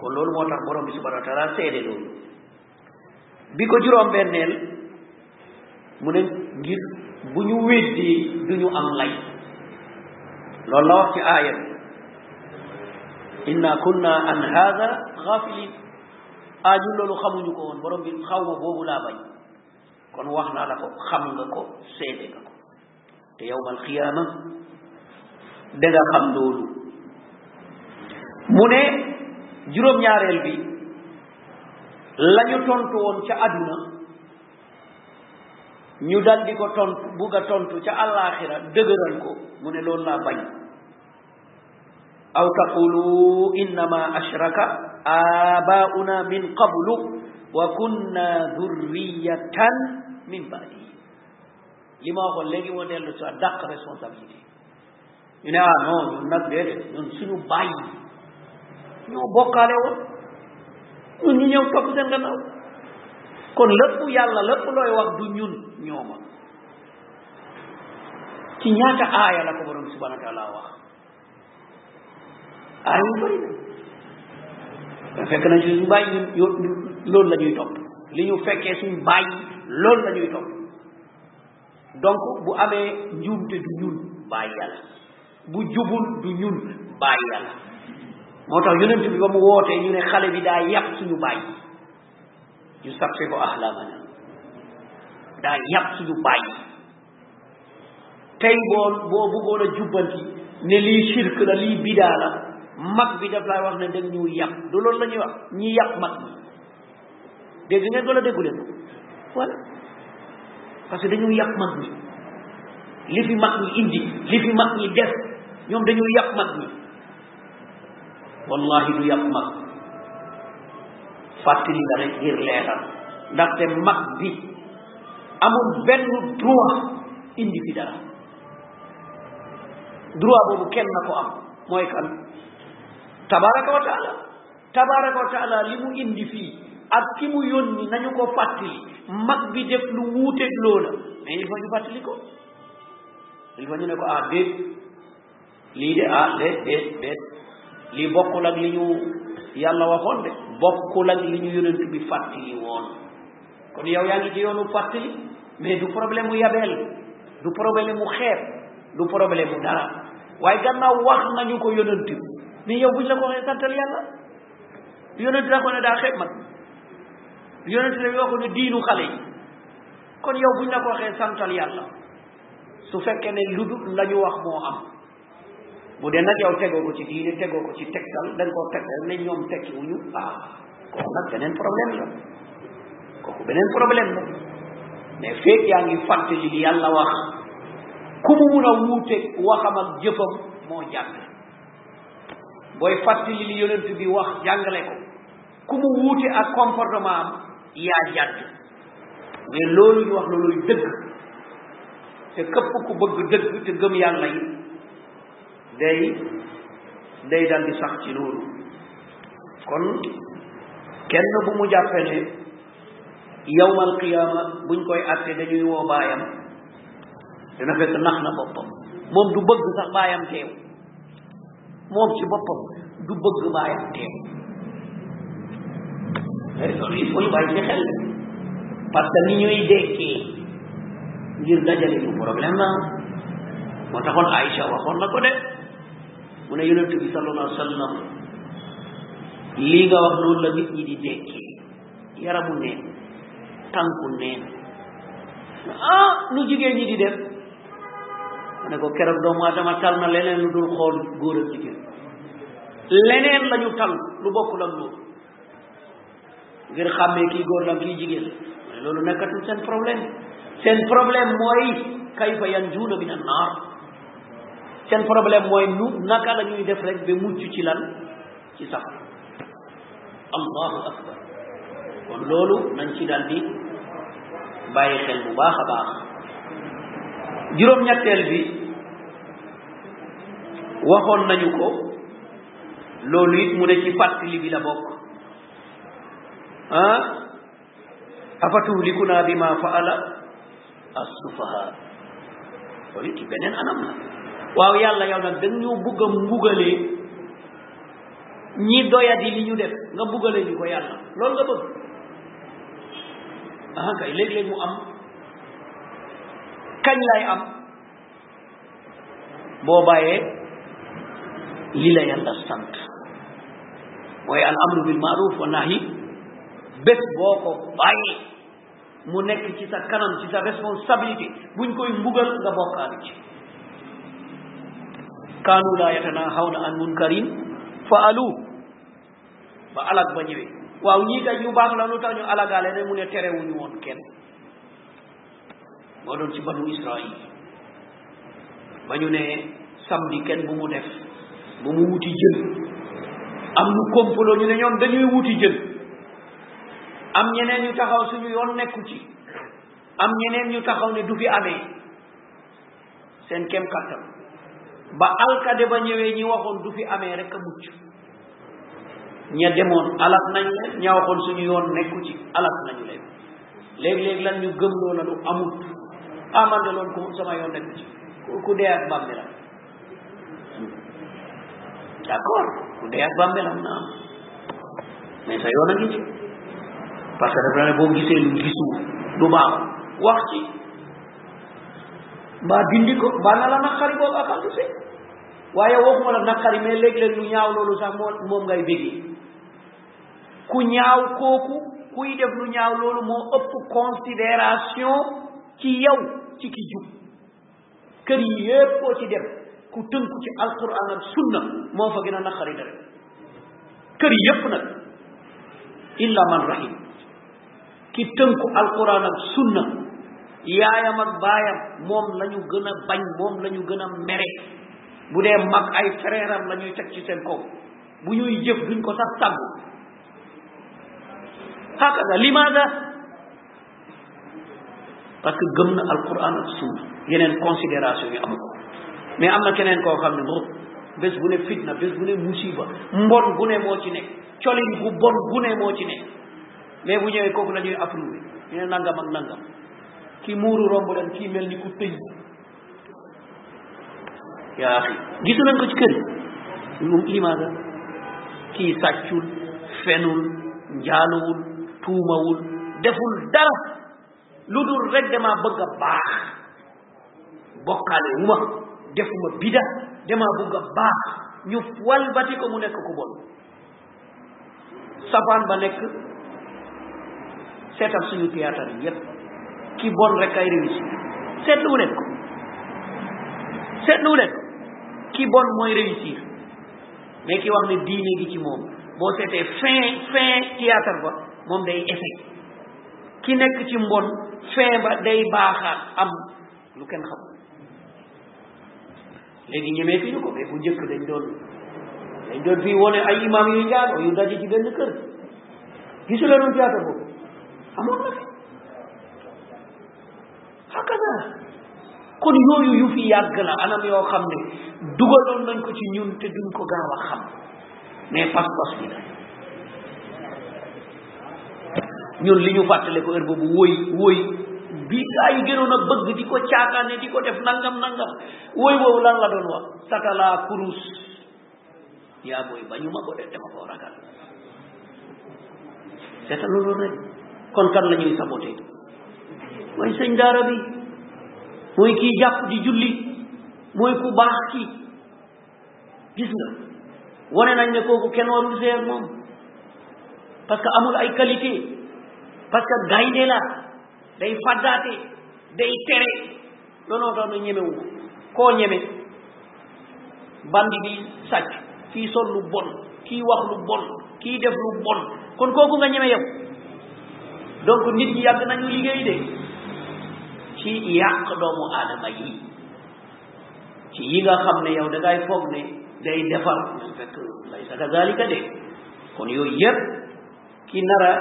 kon loolu moo tax borom bi subhanahu wa taala seede loolu bi ko juróom benneel mu ne ngir bu ñu weddee du ñu am lay loolu la wax ci aaya bi inna kunna an hada ghafilin ah ñun loolu xamuñu ko woon borom bi xaw ma boobu laa bañ kon wax naa la ko xam nga ko seede nga ko te yawmal xiyaama da nga xam loolu mu ne juróom-ñaareel bi la ñu tontu woon ca àdduna ñu dal di ko tontu bugg a tontu ca àllaaxira dëgëral ko mu ne loolu laa bañ aw taqulu innama ashraka abauna min qablu wa kunna dhurriyatan min baadi li ma waxoon léegi moo dellu si waat dàq responsabilité ñu ne ah non ñun nag déedéet ñun suñu bàyyi ñoo bokkaale woon ñun ñu ñëw topp seen gannaaw kon lépp yàlla lépp looy wax du ñun ñooma ci ñaata aaya la ko borom subhanahu wa taala wax aaya yu bëri na fekk nañ suñu bàyyi yo loolu la ñuy topp li ñu fekkee suñu bàyyi loolu la ñuy topp donc bu amee njuumte du ñun bàyyi yàlla bu jubul du ñun bàyyi yàlla moo tax yonent bi ba mu wootee ñu ne xale bi daa yàpp suñu bàyyi yu saxi ko axlaamana daa yàpp suñu bàyyi tey boo boo bëggoon a jubbanti ne lii shirk la lii bidaa la mag bi daf laay wax ne dañ ñu yàpp du loolu la ñuy wax ñi yàpp mag ñi dégg ngeen ko la déggu leen voilà parce que dañu yàpp mag ñi li fi mag ñi indi li fi mag ñi def ñoom dañu yàpp mag ñi wallahi du yàpp mag fàttali la rek ngir leeral ndaxte mag bi amul benn droit indi fi dara droit boobu kenn na ko am mooy kan tabaraka wa taala tabaraka wa taala li mu indi fii ak ki mu yónni nañu ko fàttali mag bi def lu wuuteeg loola mais il faut ñu fàttali ko il faut ñu ne ko ah déet lii de ah déet déet déet lii bokkul ak li ñu yàlla waxoon de bokkul ak li ñu yonent bi fàttali woon kon yow yaa ngi ci yoonu fàttali mais du problème mu yabeel du problème mu xeeb du problème mu dara waaye gannaaw wax nañu ko yonent bi mais yow buñ la ko waxee santal yàlla yonent la ko ne daa xeeb man yonent la yoo ko ne diinu xale yi kon yow buñ la ko waxee santal yàlla su fekkee ne lu dul la ñu wax moo am bu dee nag yow tegoo ko ci diine tegoo ko ci tegtal da nga koo tegtal ne ñoom tekki wuñu ah kooku nag beneen problème la kooku beneen problème la mais feeg yaa ngi fàttali li yàlla wax ku mu mun a wuute waxam ak jëfam moo jàng booy fàttali li yonent bi wax jàngale ko ku mu wuute ak comportement am yaa jàdd mais loolu ñu wax looluy dëgg te këpp ku bëgg dëgg te gëm yàlla yi day day dal di sax ci loolu kon kenn bu mu jàppe ne yawmal qiyaama buñ koy atte dañuy woo baayam dina fekk nax na boppam moom du bëgg sax baayam teew moom ci boppam du bëgg baayam teew loolu il faut ñu bàyyi ci xel parce que ni ñuy dekkee ngir dajale ñu problème la moo taxoon Aïcha waxoon na ko de mu ne yonent bi sallallahu alayhi wa sallam lii nga wax noonu la nit ñi di dekkee yaramu neen tànku neen ah lu jigéen ñi di def mu ne ko keroog doomu adama tal na leneen lu dul xool góor ak jigéen leneen la ñu tal lu bokk la loolu ngir xàmmee kii góor la kii jigéen mu ne loolu nekkatul seen problème seen problème mooy kayfa yanjuuna min annaar seen problème mooy nu naka la ñuy def rek ba mucc ci lan ci sax allahu akbar kon loolu nañ ci daal di bàyyi xel bu baax a baax juróom-ñetteel bi waxoon nañu ko loolu it mu ne ci fàttali bi la bokk ah afatuhlikuna bima faala assufaha kon ci beneen anam la waaw yàlla yow nag dañ ñoo bugg a mbugalee ñi doyadi li ñu def nga mbugalee ñu ko yàlla loolu nga bëgg ah kay léeg-léeg mu am kañ lay am boo bàyyee li la yàlla sant mooy al amru bil maaruf wa nahi bés boo ko bàyyee mu nekk ci sa kanam ci sa responsabilité buñ koy mbugal nga bokkaale ci kaanu laa yatanahawna an munkarin faalu ba alag ba ñëwee waaw ñii kay ñu baax la lu tax ñu alagaale ne mu ne terewuñu woon kenn moo doon ci banu Israël ba ñu ne samedi kenn bu mu def bu mu wuti jën am ñu kompaloo ñu ne ñoom dañuy wuti jën am ñeneen ñu taxaw suñu yoon nekku ci am ñeneen ñu taxaw ne du fi amee seen kem kàttan ba alkade ba ñëwee ñi waxoon du fi amee rek a mucc ña demoon alak nañ leen ña waxoon suñu yoon nekku ci alak nañu leen léeg-léeg lan ñu gëm loola lu amut amal de loolu ko sama yoon nekku ci ku dee ak bàmmeelam d'accord ku dee ak bàmmeelam na am mais sa yoon a ngi ci parce que dafa ne boo gisee lu gisu du baax wax ci mbaa dindi ko mbaa na la naqari boobu ak àllu sëy waaye waxuma la naqari mais léeg-léeg lu ñaaw loolu sax moo moom ngay béggee ku ñaaw kooku kuy def lu ñaaw loolu moo ëpp considération ci yow ci ki jub kër yi yépp koo ci dem ku tënku ci alquran ak sunna moo fa gën a naqari dara kër yi yépp nag illa man rahim ki tënku alquran ak sunna yaayam ak baayam moom la ñu gën a bañ moom la ñu gën a mere bu dee mag ay frère am la ñuy teg ci seen kaw bu ñuy jëf duñ ko sax tàggu hakaza limaada parce que gëm na alquran ak sunna yeneen considération yi amu ko mais am na keneen koo xam ne moom bés bu ne fitna bés bu ne musiba mbon bu ne moo ci nekk colin bu bon bu ne moo ci nekk mais bu ñëwee kooku la ñuy approuvé ñu ne nangam ak nangam ki muuru romb leen kii mel ni ku tëj yaa xi gisu nañ ko ci kër yi moom limaada kii sàccul fenul njaalowul tuumawul deful dara lu dul rek dama bëgg a baax bokkaale wu ma defuma bida dama bëgg a baax ñu walbati ko mu nekk ku bon safaan ba nekk seetal suñu théâtre yi yépp ki bon rek ay réussir seetluwu leen ko seetluwu leen ko ki bon mooy réussir mais ki wax ne diine gi ci moom boo seetee fin fin théâtre ba moom day échec ki nekk ci mbon fin ba day baaxaat am lu kenn xam léegi ñemeetuñu ko mais bu njëkk dañ doon dañ doon fii wone ay imam yu njaaloo yu daje ci benn kër gisu la doon théâtre boobu amoon na fi hakaza kon yooyu yu fi yàgg la anam yoo xam ne dugaloon nañ ko ci ñun te duñ ko gaaw a xam mais pas-pas bi la ñun li ñu fàttale ko heure boobu woy woy bi gaa yi gënoon a bëgg di ko caakaane di ko def nangam nangam woy woowu lan la doon wax satala kurus yaa booy bañu ma ko def dama koo ragal seeta loolu rek kon kan la ñuy saboté mooy sëñ daara bi mooy kii jàpp di julli mooy ku baax kii gis nga wane nañ ne kooku kenn warul sëy ak moom parce que amul ay qualité parce que gaynde la day faddaate day tere looloo tax na ñemewu koo ñeme bandi bi sàcc kii sol lu bon kii wax lu bon kii def lu bon kon kooku nga ñeme yow donc nit ñi yàgg nañu liggéey de ci yàq doomu aadama yi ci yi nga xam ne yow da ngay foog ne day defar su fekk lay sa kazalika de kon yooyu yëpp ki nar a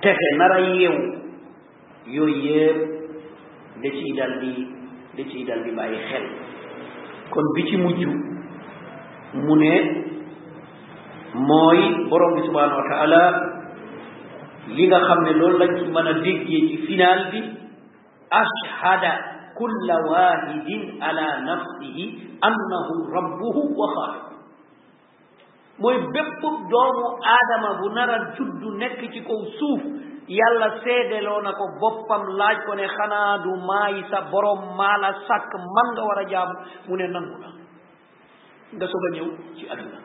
texe nar a yeewu yooyu yëpp da ciy dal di da ciy dal di bàyyi xel kon bi ci mujj mu ne mooy borom bi subhanahu wa taala li nga xam ne loolu lañ ci mën a déggee ci final bi ashhada kulla wahidin ala nafsihi annahu rabbuhu wa xaaliq mooy bépp doomu aadama bu nar a juddu nekk ci kaw suuf yàlla seedeloo na ko boppam laaj ko ne xanaa du maay sa borom maa la sàkk man nga war a jaamu mu ne nangu na nga soog a ñëw ci àdduna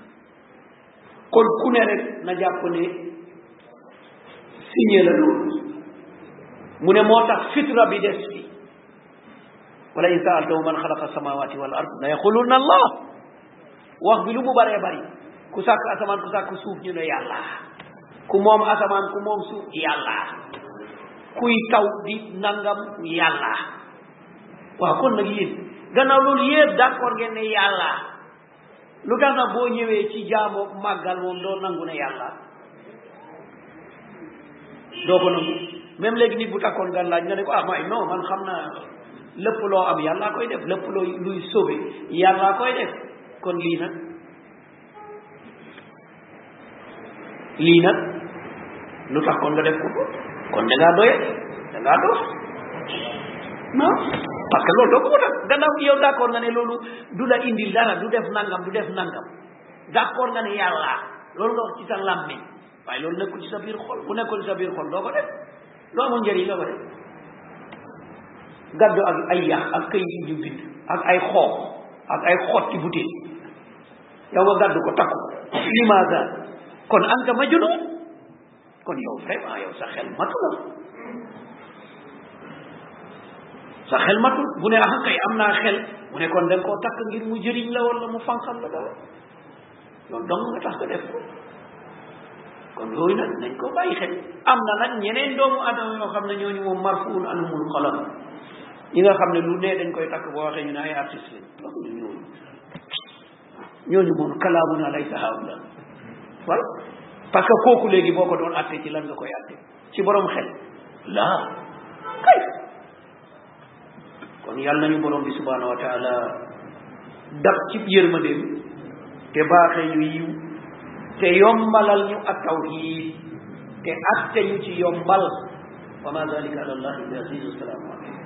kon ku ne rek na jàpp ne signé la loolu mu ne moo tax fitra bi des fi wala in saaltahu man xalaqa samawati wal ard la yaquluna allah wax bi lu mu baree bari ku sàkk asamaan ku sàkk suuf ñu ne yàlla ku moom asamaan ku moom suuf yàlla kuy taw di nangam yàlla waaw kon nag yéen gannaaw loolu yéen d'accord ngeen ne yàlla lu tax nag boo ñëwee ci jaamoo màggal moom doo nangu ne yàlla doo ko nangu même léegi nit bu takkoon gan laaj nga ne ko ah may non man xam naa lépp loo am yàllaa koy def lépp loo luy sauvé yàllaa koy def kon lii nag lii nag lu tax kon nga def ko kon da ngaa doye da ngaa dox non parce que loolu doo ko ko def gannaaw yow d' accord nga ne loolu du la indil dara du def nangam du def nangam d' accord nga ne yàlla loolu nga wax ci sa làmmiñ waaye loolu nekkul ci sa biir xol bu nekkul ci sa biir xol doo ko def lu amul njëriñ la ko def gàddu ak ay yax ak këy yi ñu bind ak ay xoox ak ay xotti butéel yow nga gàddu ko takku limaasa kon anta majnun kon yow vraiment yow sa xel matu la sa xel matul bu ne ah kay am naa xel mu ne kon da nga koo takk ngir mu jëriñ la wala mu fanqal la dara loolu dong nga tax nga def ko kon yooyu nag nañ ko bàyyi xel am na nag ñeneen doomu adama yoo xam ne ñooñu moom marfuun anhumul qalam ñi nga xam ne lu ne dañ koy takk boo waxee ñu ne ay artiste lañ donc ñu ñooñu ñooñu moom kalaamu naa lay saxaaw la voilà parce que kooku léegi boo ko doon atte ci lan nga koy atte ci borom xel laa kay kon yàlla nañu borom bi subhanahu wa taala dab ci yërmandeem te baaxee ñu yiw te yombalal ñu ak tawxiid te atte ñu ci yombal wa ma dalika ala allahi bi aziz assalaamu aleykum